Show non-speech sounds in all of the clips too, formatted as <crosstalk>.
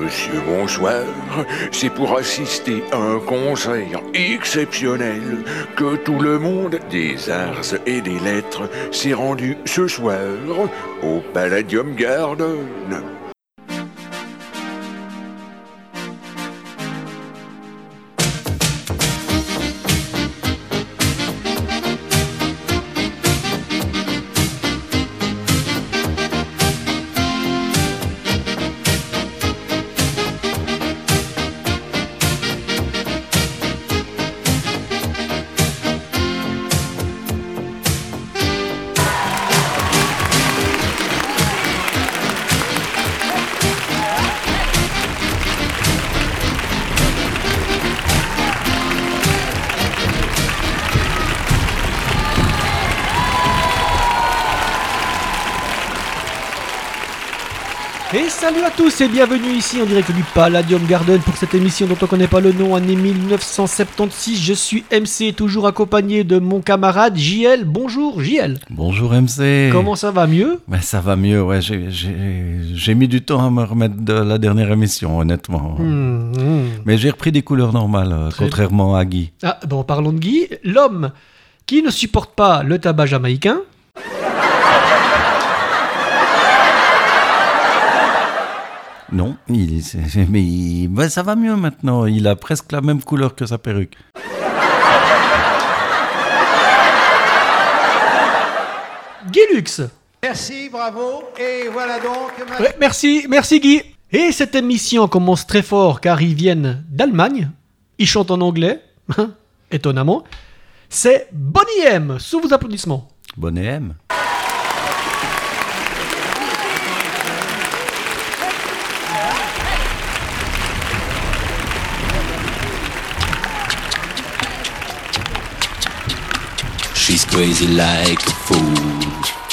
Monsieur, bonsoir. C'est pour assister à un conseil exceptionnel que tout le monde des arts et des lettres s'est rendu ce soir au Palladium Garden. Tous et bienvenue ici en direct du Palladium Garden pour cette émission dont on connaît pas le nom, année 1976. Je suis MC, toujours accompagné de mon camarade JL. Bonjour JL. Bonjour MC. Comment ça va mieux? Ben, Ça va mieux, ouais. J'ai- mis du temps à me remettre de la dernière émission, honnêtement. Hmm, hmm. Mais j'ai repris des couleurs normales, euh, Très contrairement à Guy. Ah bon, parlons de Guy. L'homme qui ne supporte pas le tabac jamaïcain. Non, il, mais il- ça va mieux maintenant. Il a presque la même couleur que sa perruque. Guy Lux. Merci, bravo. Et voilà donc. ma- Ouais, merci, merci Guy. Et cette émission commence très fort car ils viennent d'Allemagne. Ils chantent en anglais, hein, étonnamment. C'est Bonnie M, sous vos applaudissements. Bonnet M. She's crazy like a fool.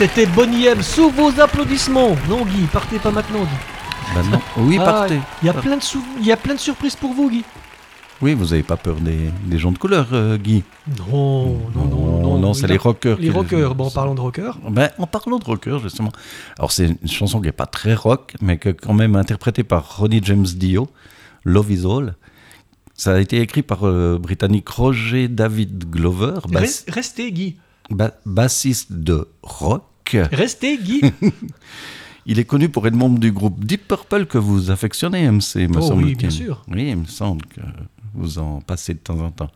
C'était Bonnie M sous vos applaudissements. Non, Guy, partez pas maintenant, Guy. Ben non. Oui, Ah, partez. Il y a plein de sou- il y a plein de surprises pour vous, Guy. Oui, vous avez pas peur des, des gens de couleur, euh, Guy Non, non, non, non. non, c'est les rockers. Les rockers. Bon, en parlant de rockers. Ben, en parlant de rocker, justement. Alors, c'est une chanson qui n'est pas très rock, mais que quand même interprétée par Ronnie James Dio, Love is All. Ça a été écrit par le britannique Roger David Glover, bass- Restez, Guy. ba- bassiste de rock. Restez, Guy. <laughs> Il est connu pour être membre du groupe Deep Purple que vous affectionnez, MC, me Oh oui, bien sûr. Oui, il me semble que vous en passez de temps en temps.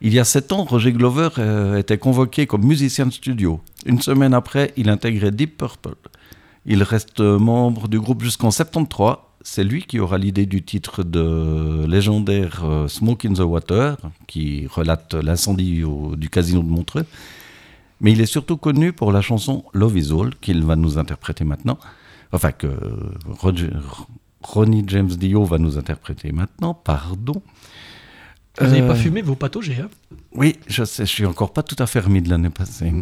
Il y a sept ans, Roger Glover euh, était convoqué comme musicien de studio. Une semaine après, il intégrait Deep Purple. Il reste membre du groupe jusqu'en 73. C'est lui qui aura l'idée du titre de légendaire euh, Smoke in the Water, qui relate l'incendie du casino de Montreux. Mais il est surtout connu pour la chanson Love is All, qu'il va nous interpréter maintenant. Enfin, que Roger- Ronnie James Dio va nous interpréter maintenant, pardon. Vous n'avez Euh, pas fumé vos patauges, hein? Oui, je sais, je suis encore pas tout à fait remis de l'année passée.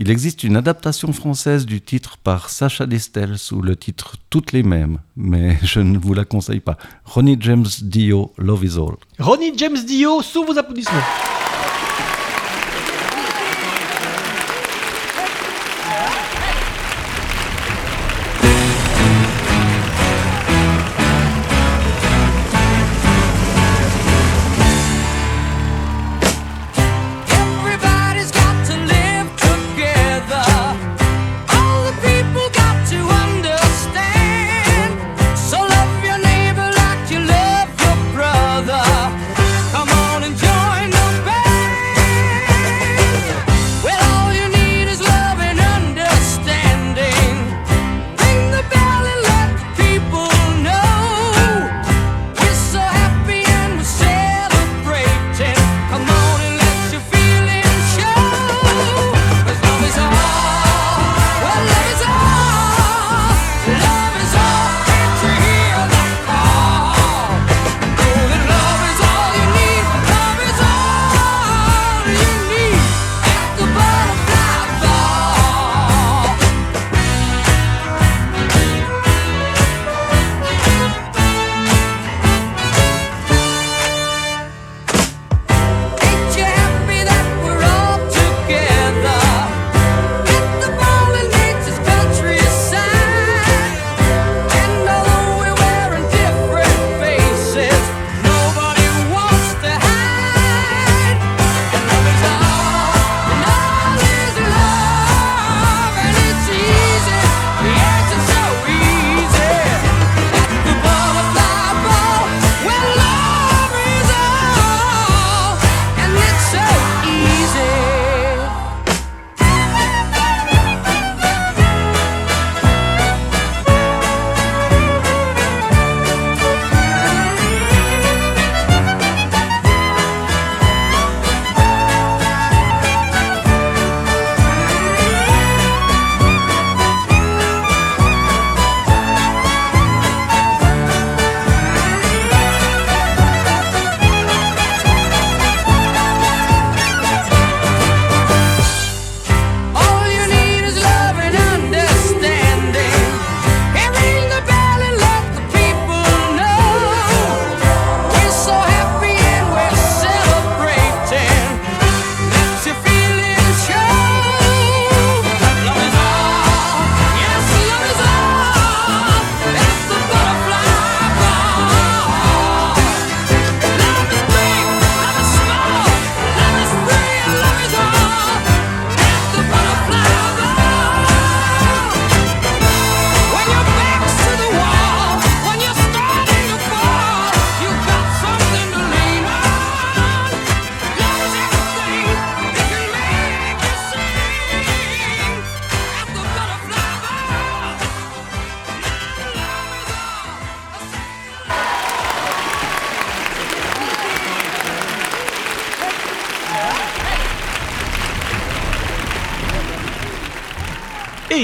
Il existe une adaptation française du titre par Sacha Distel sous le titre Toutes les mêmes, mais <laughs> je ne vous la conseille pas. Ronnie James Dio, Love is All. Ronnie James Dio, sous vos applaudissements.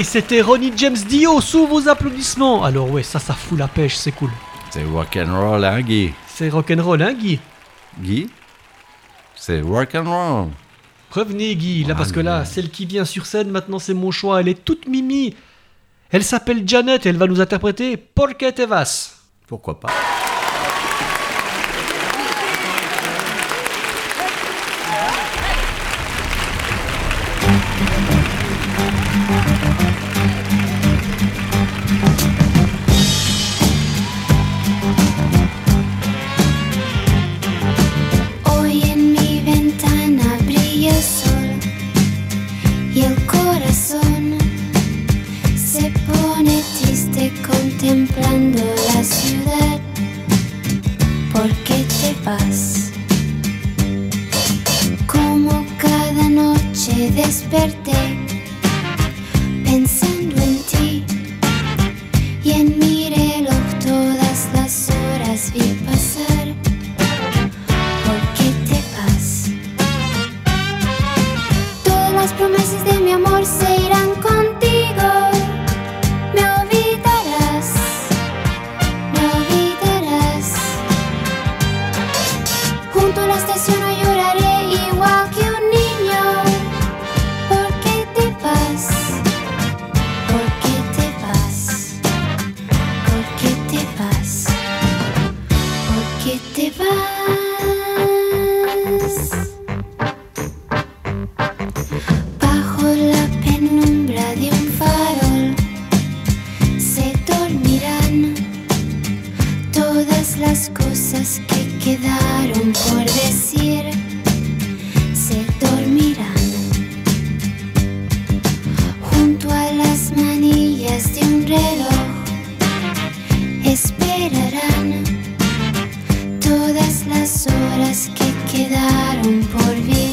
C'était Ronnie James Dio sous vos applaudissements. Alors ouais, ça, ça fout la pêche, c'est cool. C'est rock'n'roll, hein, Guy? C'est rock'n'roll, hein, Guy? Guy? C'est rock'n'roll. Revenez, Guy, là, parce que là, celle qui vient sur scène, maintenant, c'est mon choix. Elle est toute mimi. Elle s'appelle Janet et elle va nous interpréter Porque te vas. Pourquoi pas? Las horas que quedaron por vivir.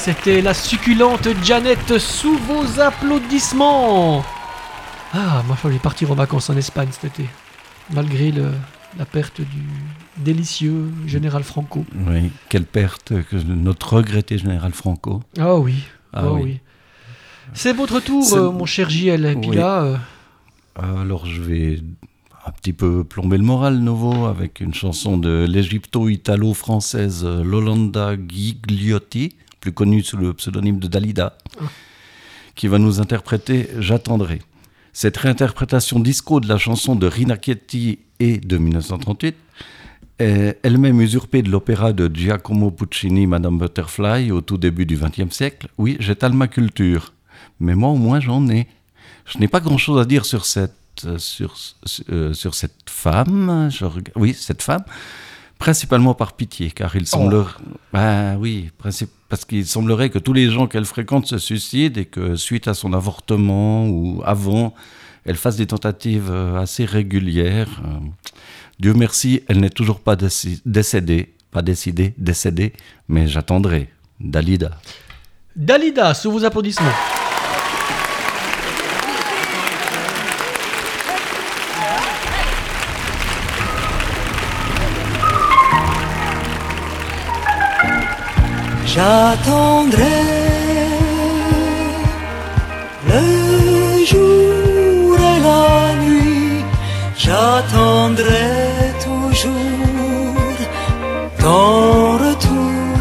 C'était la succulente Janet sous vos applaudissements. Ah, moi je vais partir en vacances en Espagne cet été. Malgré le- la perte du délicieux général Franco. Oui, quelle perte que notre regretté général Franco. Ah oui, Ah ah oui. oui. C'est votre tour, euh, mon cher JL. Et puis Oui. là, euh, Alors je vais un petit peu plomber le moral nouveau avec une chanson de l'égypto-italo-française Lolanda Gigliotti, plus connue sous le pseudonyme de Dalida, qui va nous interpréter J'attendrai. Cette réinterprétation disco de la chanson de Rina Chieti et de 1938 est elle-même usurpée de l'opéra de Giacomo Puccini, Madame Butterfly, au tout début du XXe siècle. Oui, j'étale ma culture, mais moi au moins j'en ai. Je n'ai pas grand-chose à dire sur cette, euh, sur, euh, sur cette femme. Oui, cette femme. Principalement par pitié, car il semblerait... Bah oui, princi- parce qu'il semblerait que tous les gens qu'elle fréquente se suicident et que suite à son avortement ou avant, elle fasse des tentatives euh, assez régulières. Euh, Dieu merci, elle n'est toujours pas décédée, pas décidé, décédé, mais j'attendrai. Dalida. Dalida, sous vos applaudissements. J'attendrai le jour et la nuit, j'attendrai toujours ton retour.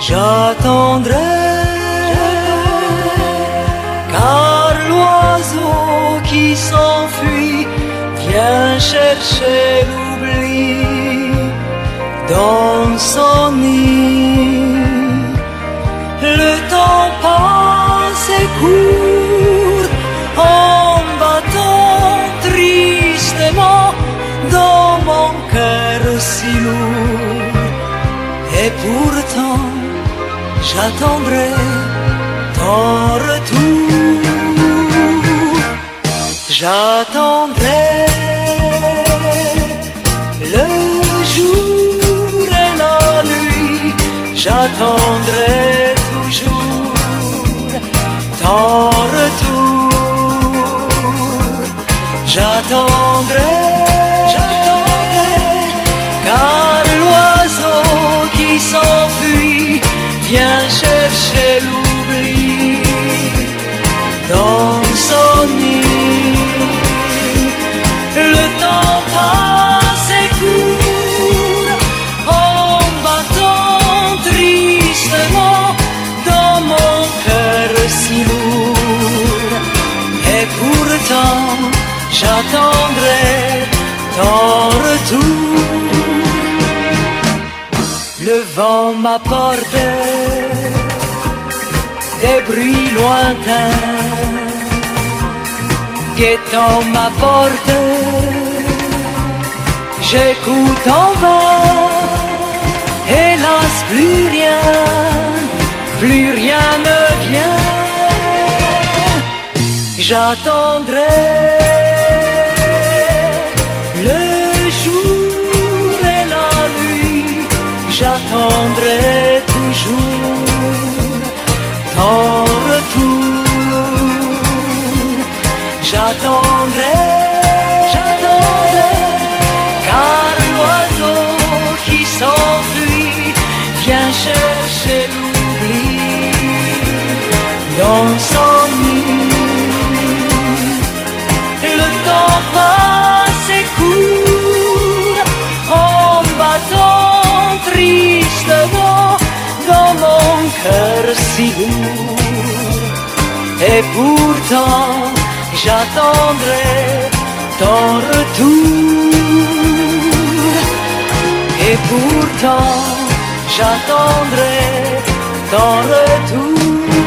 J'attendrai car l'oiseau qui s'enfuit vient chercher l'oubli dans son nid. Le temps passe et court en battant tristement dans mon cœur si lourd. Et pourtant, j'attendrai ton retour. J'attendrai Le vent m'apporte des bruits lointains guettant ma porte. J'écoute en vain, hélas plus rien, plus rien ne vient. J'attendrai j'attendrai toujours ton retour. J'attendrai, cœur si. Et pourtant, j'attendrai ton retour. Et pourtant, j'attendrai ton retour.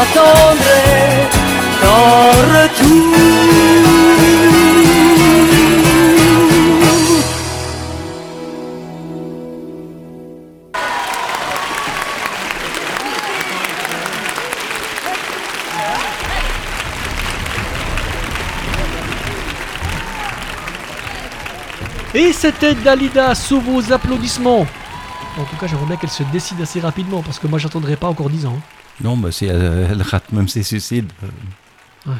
J'attendrai ton retour. Et c'était Dalida sous vos applaudissements. En tout cas, j'aimerais bien qu'elle se décide assez rapidement parce que moi, j'attendrai pas encore 10 ans. Non, mais si elle, elle rate même ses suicides. euh,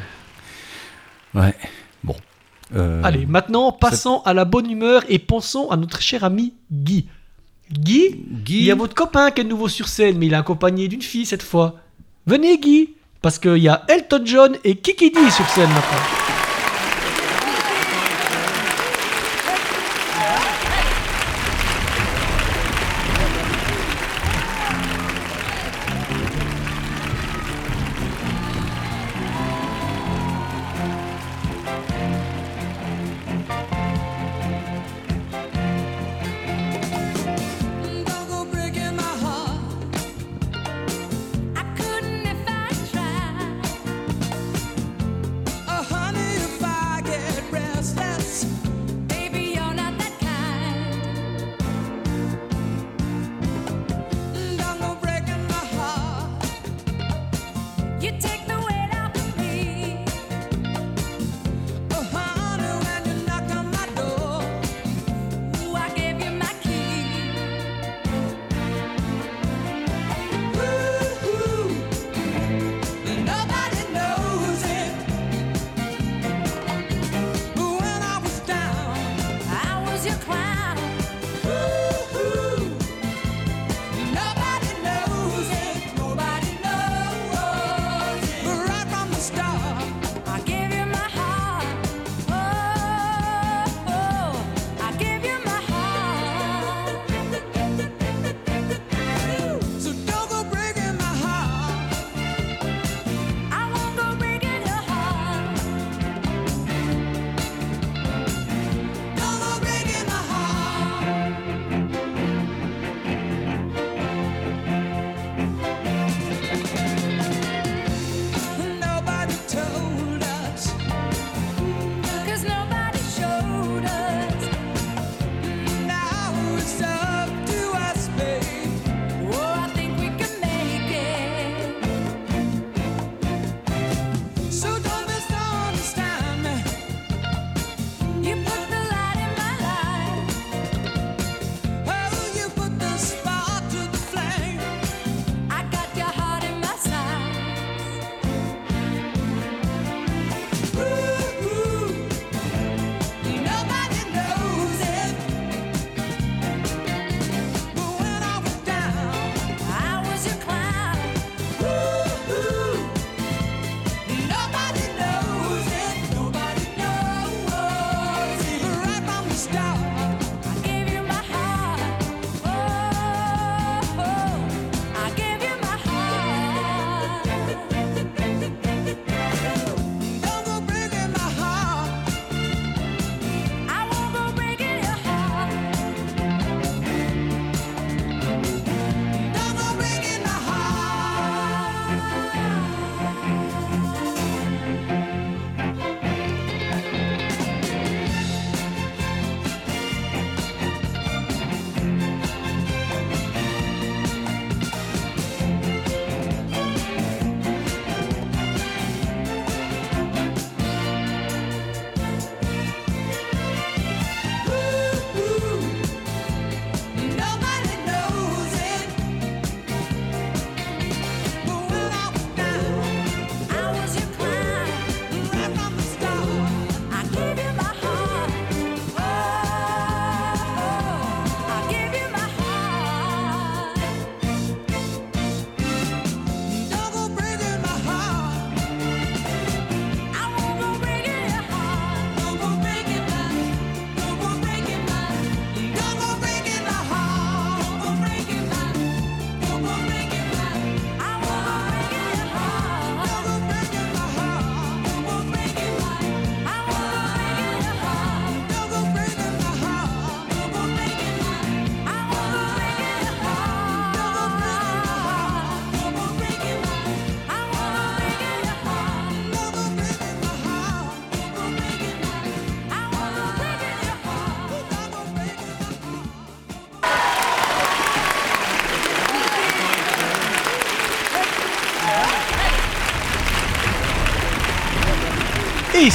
Ouais. Bon. Euh, Allez, maintenant, passons à la bonne humeur et pensons à notre cher ami Guy. Guy, Guy. il y a votre copain qui est de nouveau sur scène, mais il est accompagné d'une fille cette fois. Venez, Guy, parce qu'il y a Elton John et Kiki D sur scène maintenant.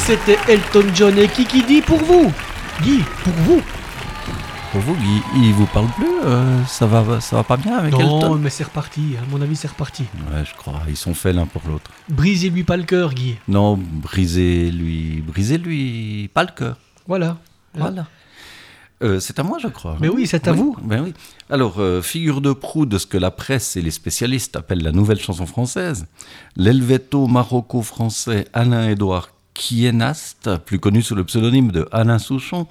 C'était Elton John et Kiki dit pour vous. Guy, pour vous. Pour vous, Guy, il vous parle plus euh, Ça va, ça va pas bien avec non, Elton? mais c'est reparti. À mon avis, c'est reparti. Ouais, je crois. Ils sont faits l'un pour l'autre. Brisez-lui pas le cœur, Guy. Non, brisez-lui, brisez-lui pas le cœur. Voilà. Voilà. Euh, c'est à moi, je crois. Mais oui, c'est à vous. Ben oui. Alors, euh, figure de proue de ce que la presse et les spécialistes appellent la nouvelle chanson française, l'Helveto maroco-français Alain-Édouard Kienast, plus connu sous le pseudonyme de Alain Souchon,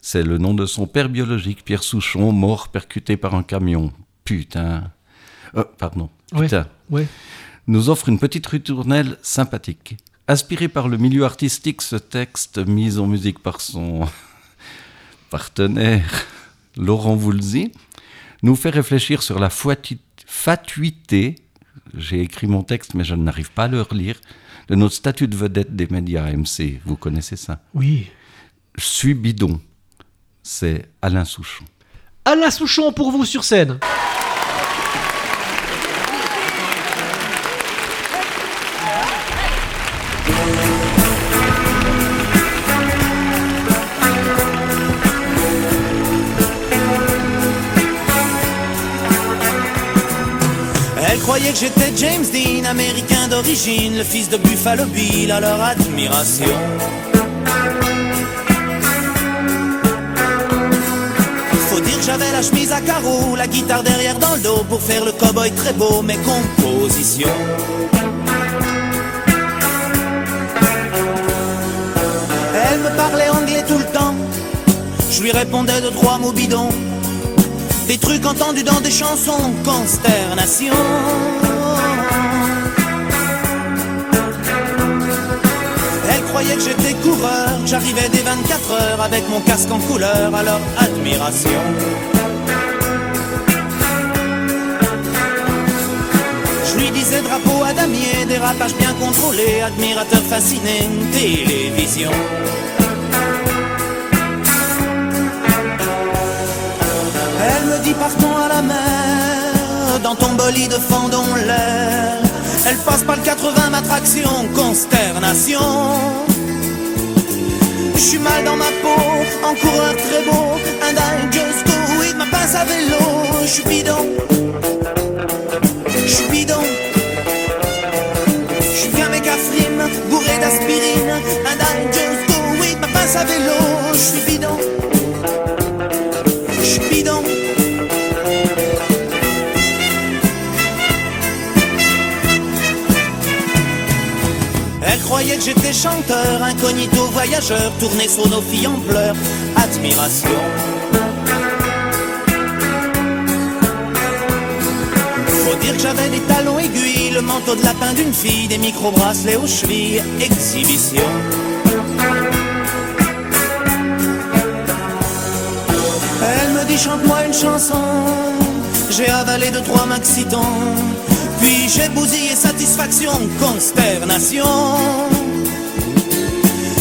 c'est le nom de son père biologique, Pierre Souchon, mort percuté par un camion. Putain. Euh, pardon. Putain. Ouais. nous offre une petite ritournelle sympathique. Inspiré par le milieu artistique, ce texte, mis en musique par son <laughs> partenaire Laurent Voulzy, nous fait réfléchir sur la fatuité, j'ai écrit mon texte mais je n'arrive pas à le relire, de notre statut de vedette des médias MC. Vous connaissez ça? Oui. Je suis bidon. C'est Alain Souchon. Alain Souchon pour vous sur scène. J'étais James Dean, américain d'origine, le fils de Buffalo Bill, à leur admiration. Faut dire que j'avais la chemise à carreaux, la guitare derrière dans le dos pour faire le cowboy très beau, mes compositions. Elle me parlait anglais tout le temps, je lui répondais de trois mots bidons. Des trucs entendus dans des chansons, consternation. J'arrivais des 24 heures avec mon casque en couleur, leur admiration. Je lui disais drapeau à damier, dérapage bien contrôlé, admirateur fasciné, télévision. Elle me dit partons à la mer Dans ton bolide fendons l'air Elle passe par le 80 ma traction Consternation Je suis mal dans ma peau. En coureur très beau And I just go with ma pince à vélo Je suis bidon. Je suis bidon. Je suis bien mécafrime Bourré d'aspirine. And I just go with ma pince à vélo Je bidon. Je suis bidon. Elle croyait que j'étais chanteur, incognito voyageur, tourné sur nos filles en pleurs, admiration. Faut dire que j'avais des talons aiguilles, le manteau de lapin d'une fille, des micro-bracelets aux chevilles, exhibition. Elle me dit chante-moi une chanson J'ai avalé deux trois maxitons Puis j'ai bousillé satisfaction, consternation.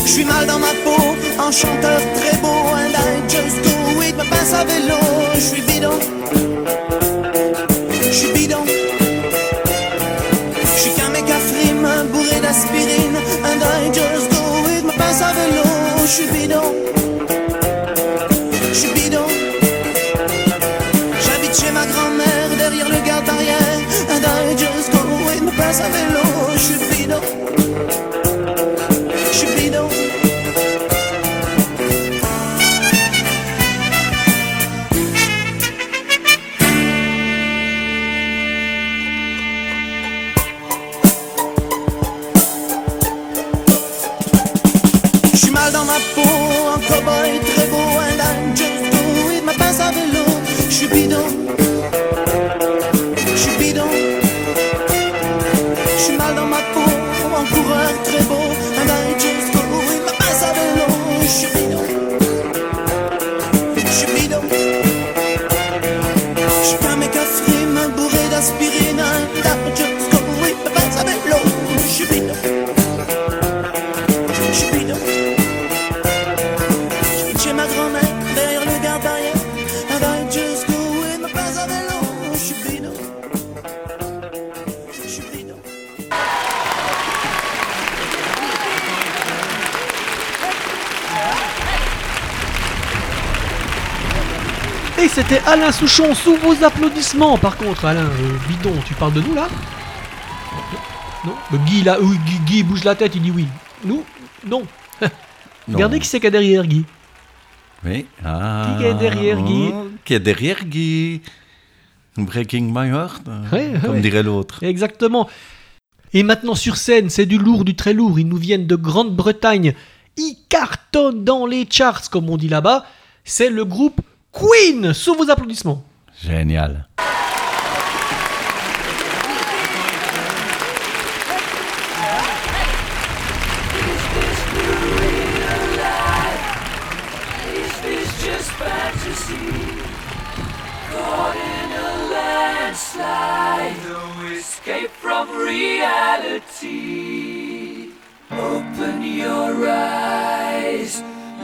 Je suis mal dans ma peau, en chanteur très beau And I just do it, ma pince à vélo. Je suis bidon. Je suis bidon. Je suis qu'un méga frime, bourré d'aspirine And I just do it, ma pince à vélo. Je suis bidon Souchon sous vos applaudissements. Par contre, Alain, euh, bidon, tu parles de nous là Non Euh, Guy là, oui, Guy, Guy bouge la tête, il dit oui. Nous Non. <laughs> Regardez qui c'est qu'il y a derrière Guy. Oui. Ah, Qui est derrière Guy oh, Qui est derrière Guy Breaking my heart, euh, Ouais, comme ouais. dirait l'autre. Exactement. Et maintenant sur scène, c'est du lourd, du très lourd. Ils nous viennent de Grande-Bretagne. Ils cartonnent dans les charts, comme on dit là-bas. C'est le groupe Queen, sous vos applaudissements. Génial. escape from reality. Open your eyes,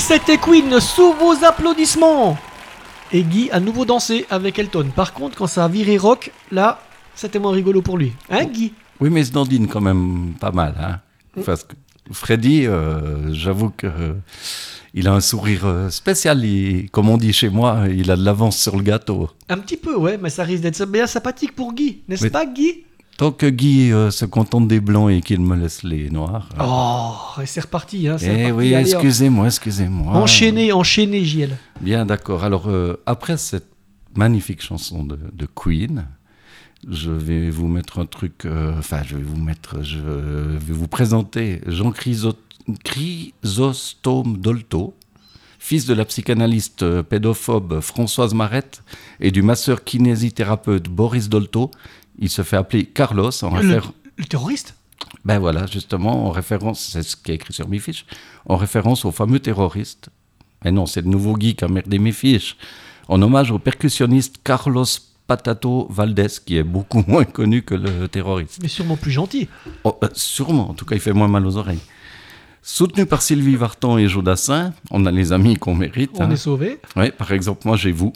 C'était Queen sous vos applaudissements. Et Guy a nouveau dansé avec Elton. Par contre, quand ça a viré rock, là, c'était moins rigolo pour lui. Hein, Guy? Oui, mais dandine quand même pas mal. Hein Parce que Freddy, euh, j'avoue que euh, il a un sourire euh, spécial. Il- comme on dit chez moi, il a de l'avance sur le gâteau. Un petit peu, ouais, mais ça risque d'être bien sympathique pour Guy, n'est-ce pas, Guy? Tant que Guy euh, se contente des blancs et qu'il me laisse les noirs. euh, Oh, c'est reparti, hein. eh reparti. oui, excusez-moi, excusez-moi. Enchaîné, enchaîné, JL. Bien, d'accord. Alors, euh, après cette magnifique chanson de, de Queen, je vais vous mettre un truc. Enfin, je vais vous mettre. Je vais vous présenter Jean Chryso- Chrysostome Dolto, fils de la psychanalyste pédophobe Françoise Marette et du masseur kinésithérapeute Boris Dolto. Il se fait appeler Carlos en Le, référence. le terroriste? Ben voilà, justement, en référence, c'est ce qui est écrit sur mes fiches, en référence au fameux terroriste. Mais non, c'est de nouveau Guy qui a merdé mes fiches. En hommage au percussionniste Carlos Patato Valdés, qui est beaucoup <laughs> moins connu que le terroriste. Mais sûrement plus gentil. Oh, euh, sûrement, en tout cas, il fait moins mal aux oreilles. Soutenu par Sylvie Vartan et Jodassin, on a les amis qu'on mérite. On hein. est sauvé. Ouais, par exemple, moi j'ai vous,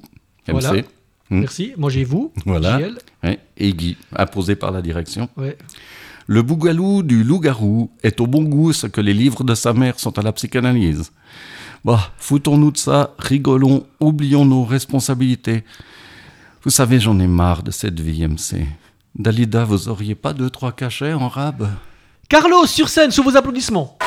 MC, Voilà. Hmm. Merci. Moi, j'ai vous, Voilà. JL. ouais, et Guy, imposé par la direction. Ouais. Le bougalou du loup-garou est au bon goût ce que les livres de sa mère sont à la psychanalyse. Bah, foutons-nous de ça, rigolons, oublions nos responsabilités. Vous savez, j'en ai marre de cette vie, MC. Dalida, vous auriez pas deux, trois cachets en rab? Carlos, sur scène, sous vos applaudissements.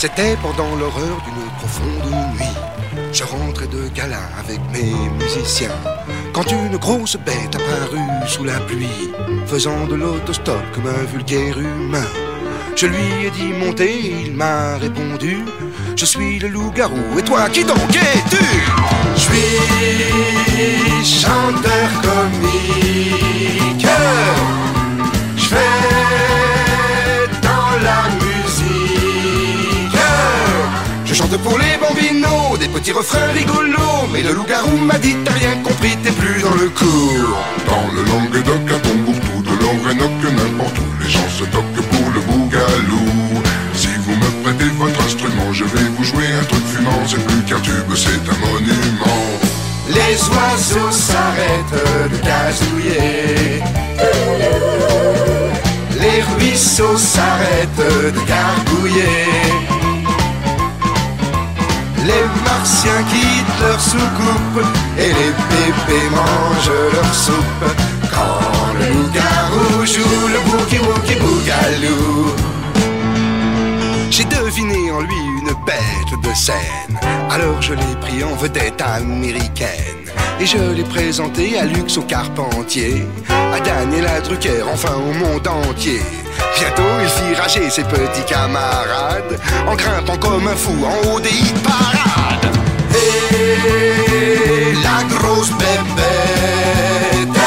C'était pendant l'horreur d'une profonde nuit. Je rentrais de gala avec mes musiciens. Quand une grosse bête apparut sous la pluie, faisant de l'autostop comme un vulgaire humain. Je lui ai dit monter, il m'a répondu Je suis le loup-garou, et toi qui donc es-tu? Je suis chanteur comique. Je chante pour les bambinos, des petits refrains rigolos. Mais le loup-garou m'a dit T'as rien compris, t'es plus dans le cours. Dans le Languedoc, à Tombouctou, de l'Orénoque, n'importe où, les gens se toquent pour le bougalou. Si vous me prêtez votre instrument, je vais vous jouer un truc fumant. C'est plus qu'un tube, c'est un monument. Les oiseaux s'arrêtent de gazouiller. Les ruisseaux s'arrêtent de gargouiller. Les martiens quittent leur soucoupe et les bébés mangent leur soupe. Quand le loup-garou joue le bouki wookie bougalou. J'ai deviné en lui une bête de scène. Alors je l'ai pris en vedette américaine. Et je l'ai présenté à Lux au Carpentier, à Daniela Drucker, enfin au monde entier. Bientôt il fit rager ses petits camarades, en grimpant comme un fou en haut des parades. Et la grosse bébête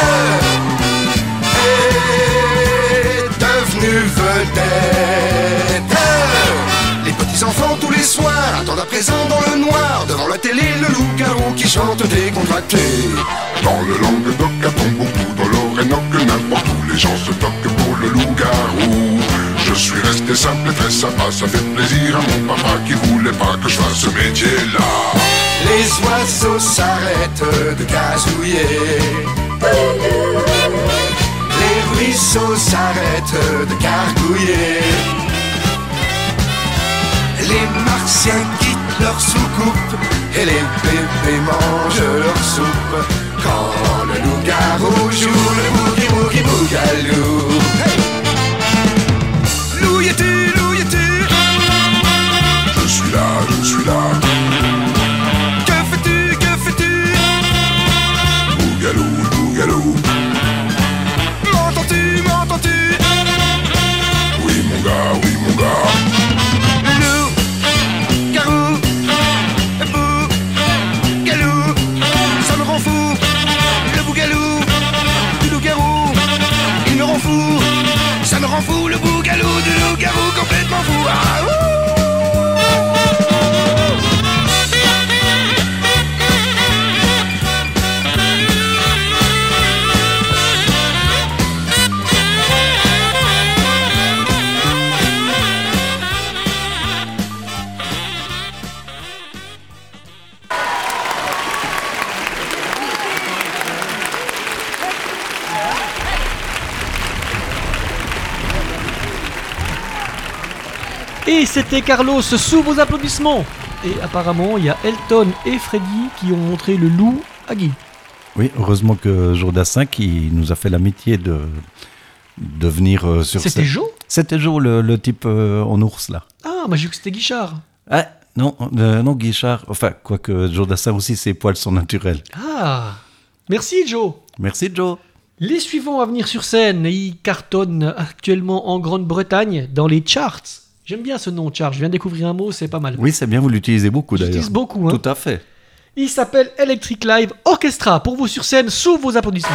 est devenue vedette. Les petits enfants tous les soirs attendent à présent dans le noir devant la télé le loup-garou qui chante décontracté. Dans le Languedoc, à Tombouctou, dans l'Orénoque, n'importe où, les gens se toquent le loup-garou. Je suis resté simple et très sympa, ça fait plaisir à mon papa qui voulait pas que je fasse ce métier-là. Les oiseaux s'arrêtent de gazouiller. Les ruisseaux s'arrêtent de gargouiller. Les martiens quittent leur soucoupe et les bébés mangent leur soupe. Quand le loup-garou joue le boogie boogie bougalou. C'était Carlos sous vos applaudissements. Et apparemment, il y a Elton et Freddy qui ont montré le loup à Guy. Oui, heureusement que Jourdassin qui nous a fait l'amitié de, de venir euh, sur C'était. Jo C'était Jo, le, le type euh, en ours là. Ah, moi j'ai cru que c'était Guichard. Ah, non, euh, non, Guichard. Enfin, quoique Jourdassin aussi, ses poils sont naturels. Ah Merci Joe Merci Joe. Les suivants à venir sur scène, ils cartonnent actuellement en Grande-Bretagne dans les charts. J'aime bien ce nom, chart. Je viens de découvrir un mot, c'est pas mal. Oui, c'est bien, vous l'utilisez beaucoup d'ailleurs. J'utilise beaucoup. Hein. Tout à fait. Il s'appelle Electric Live Orchestra. Pour vous sur scène, sous vos applaudissements.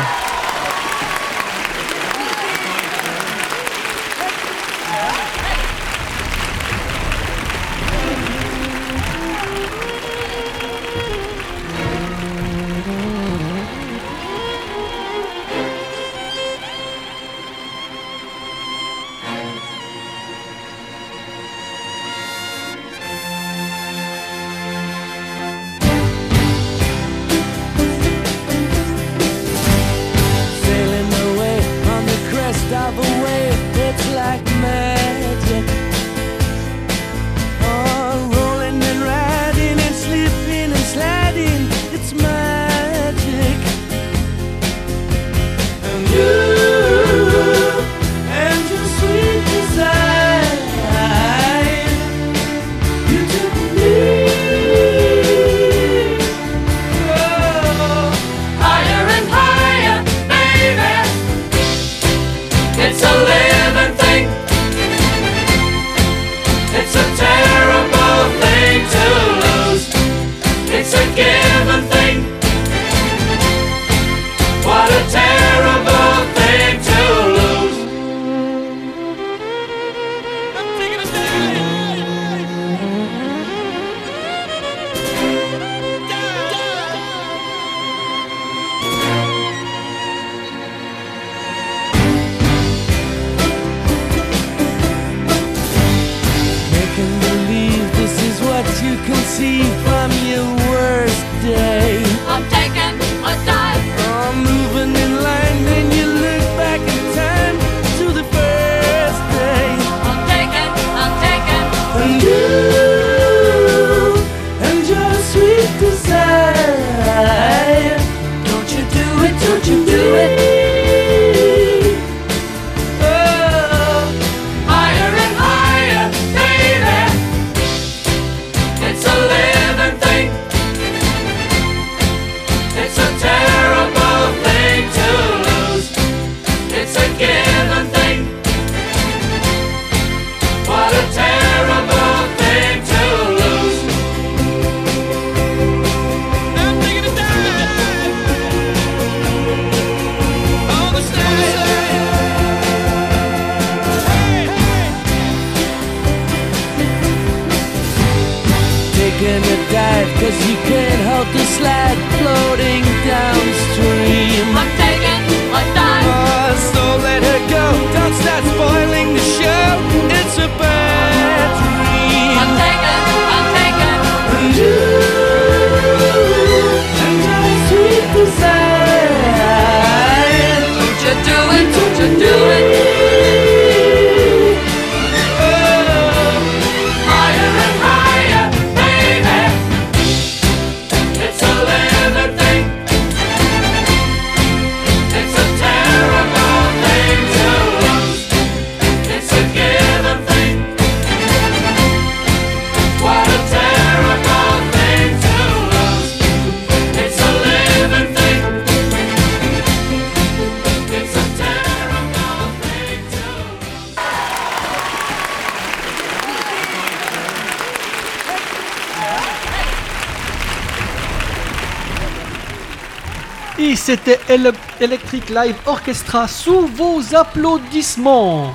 Et c'était Ele- Electric Live Orchestra sous vos applaudissements.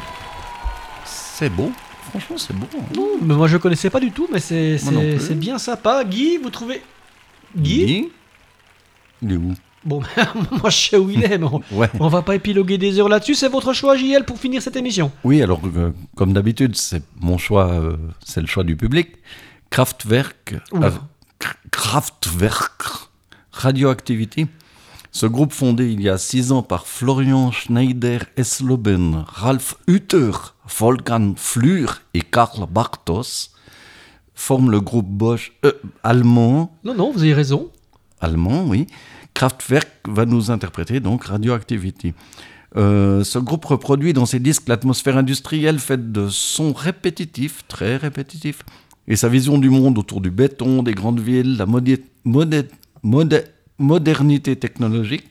C'est beau. Franchement, c'est beau. hein. Non, mais moi je connaissais pas du tout, mais c'est bien sympa. Guy, vous trouvez Guy Guy Il est où Bon, <laughs> moi je sais où il est, mais on, <laughs> Ouais. on va pas épiloguer des heures là-dessus. C'est votre choix, JL, pour finir cette émission. Oui, alors, euh, comme d'habitude, c'est mon choix, euh, c'est le choix du public. Kraftwerk, euh, Kr- Kraftwerk, Radioactivity. Ce groupe fondé il y a six ans par Florian Schneider-Esloben, Ralf Hütter, Wolfgang Flür et Karl Bartos forme le groupe Bosch euh, allemand Non, non, vous avez raison. allemand, oui. Kraftwerk va nous interpréter donc Radioactivity. Euh, ce groupe reproduit dans ses disques l'atmosphère industrielle faite de sons répétitifs, très répétitifs, et sa vision du monde autour du béton, des grandes villes, la modé- modernité technologique.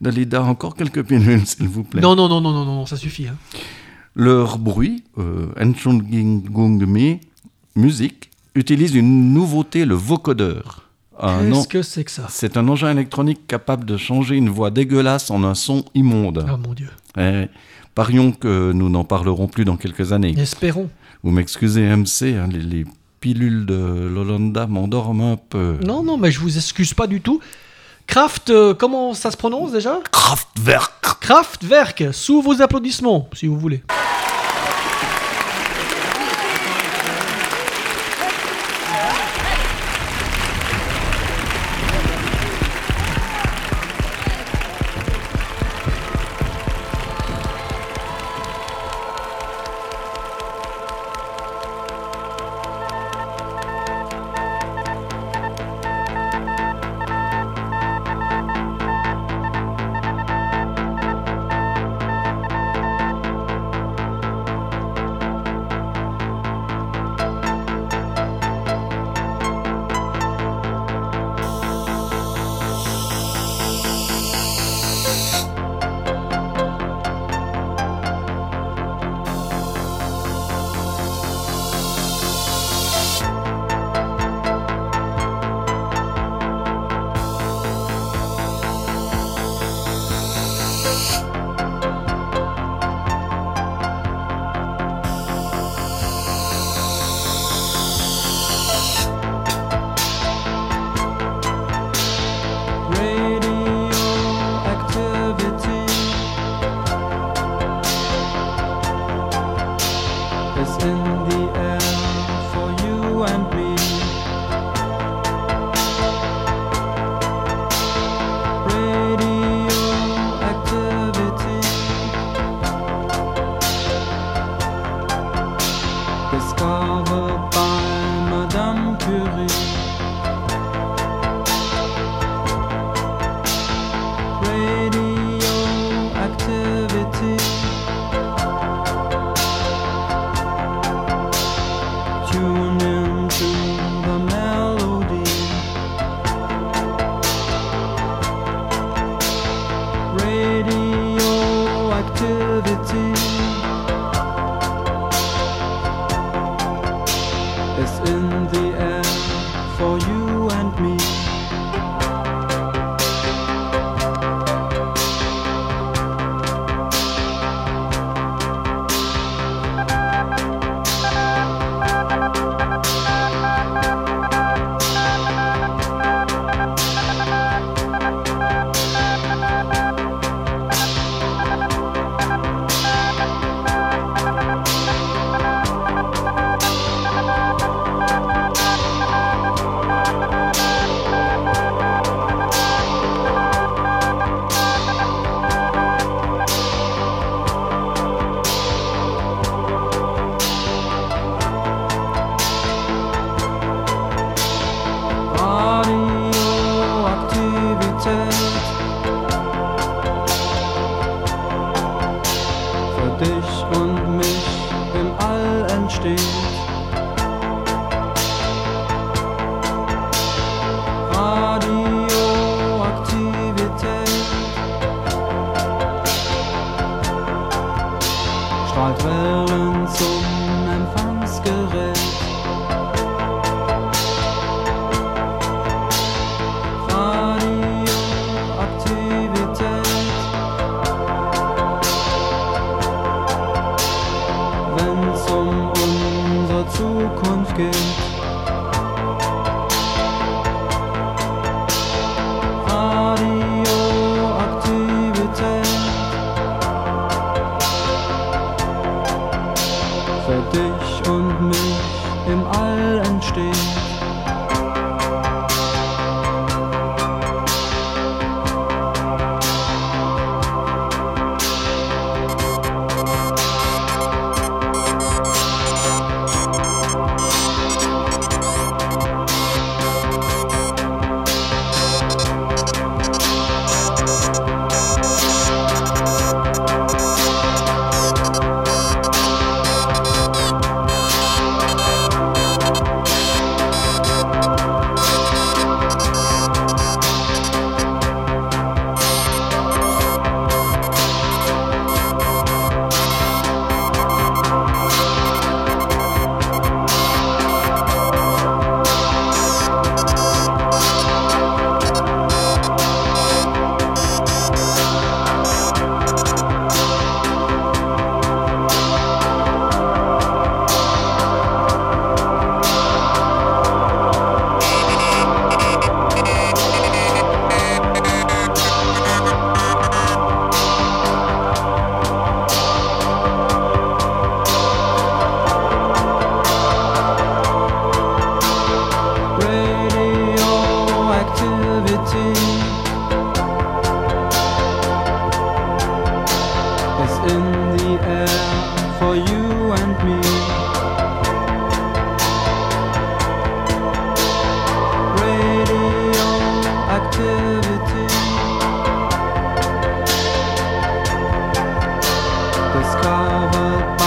Dalida, encore quelques pilules, s'il vous plaît. Non, non, non, non, non, non, ça suffit. hein. Leur bruit, euh, musique, utilise une nouveauté, le vocodeur. Un Qu'est-ce que c'est que ça? C'est un engin électronique capable de changer une voix dégueulasse en un son immonde. Ah mon Dieu. Eh, parions que nous n'en parlerons plus dans quelques années. Espérons. Vous m'excusez, MC, hein, les, les pilules de l'Hollanda m'endorment un peu. Non, non, mais je vous excuse pas du tout. Kraft, euh, comment ça se prononce déjà? Kraftwerk. Kraftwerk, sous vos applaudissements, si vous voulez. love.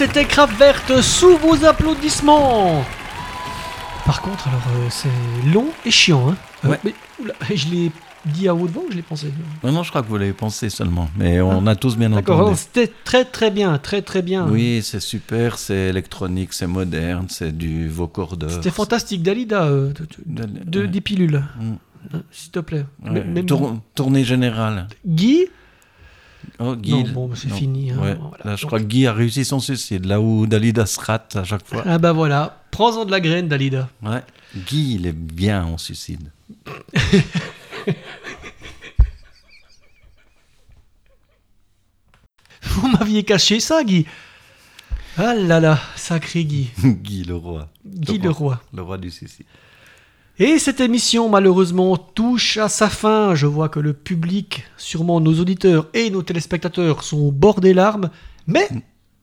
C'était Craft Verte sous vos applaudissements. Par contre, alors euh, c'est long et chiant. Hein. Euh, Ouais. mais, oula, <laughs> je l'ai dit à haute voix ou je l'ai pensé? Non, non, je crois que vous l'avez pensé seulement. Mais on a tous bien entendu. oh, c'était très très bien, très très bien. Oui, c'est super, c'est électronique, c'est moderne, c'est du vocordeur. C'était fantastique, Dalida, euh, de, de- de- des pilules. Mm. Hein, S'il te plaît. Ouais, tour- tournée générale. Guy? Oh, Guy. Non, bon, c'est fini, hein, Ouais. voilà. Là, je crois que Guy a réussi son suicide, là où Dalida se rate à chaque fois. Ah bah voilà, prends-en de la graine, Dalida. Ouais. Guy, il est bien en suicide. <laughs> Vous m'aviez caché ça, Guy. Ah là là, sacré Guy. <laughs> Guy le roi. Guy le roi. Le roi du suicide. Et cette émission, malheureusement, touche à sa fin. Je vois que le public, sûrement nos auditeurs et nos téléspectateurs, sont au bord des larmes. Mais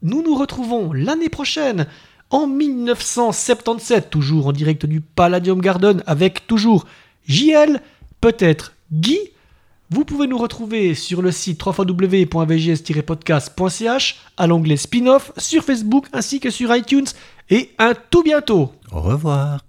nous nous retrouvons l'année prochaine, en 1977, toujours en direct du Palladium Garden, avec toujours JL, peut-être Guy. Vous pouvez nous retrouver sur le site www.vgs-podcast.ch, à l'onglet spin-off, sur Facebook ainsi que sur iTunes. Et un tout bientôt. Au revoir.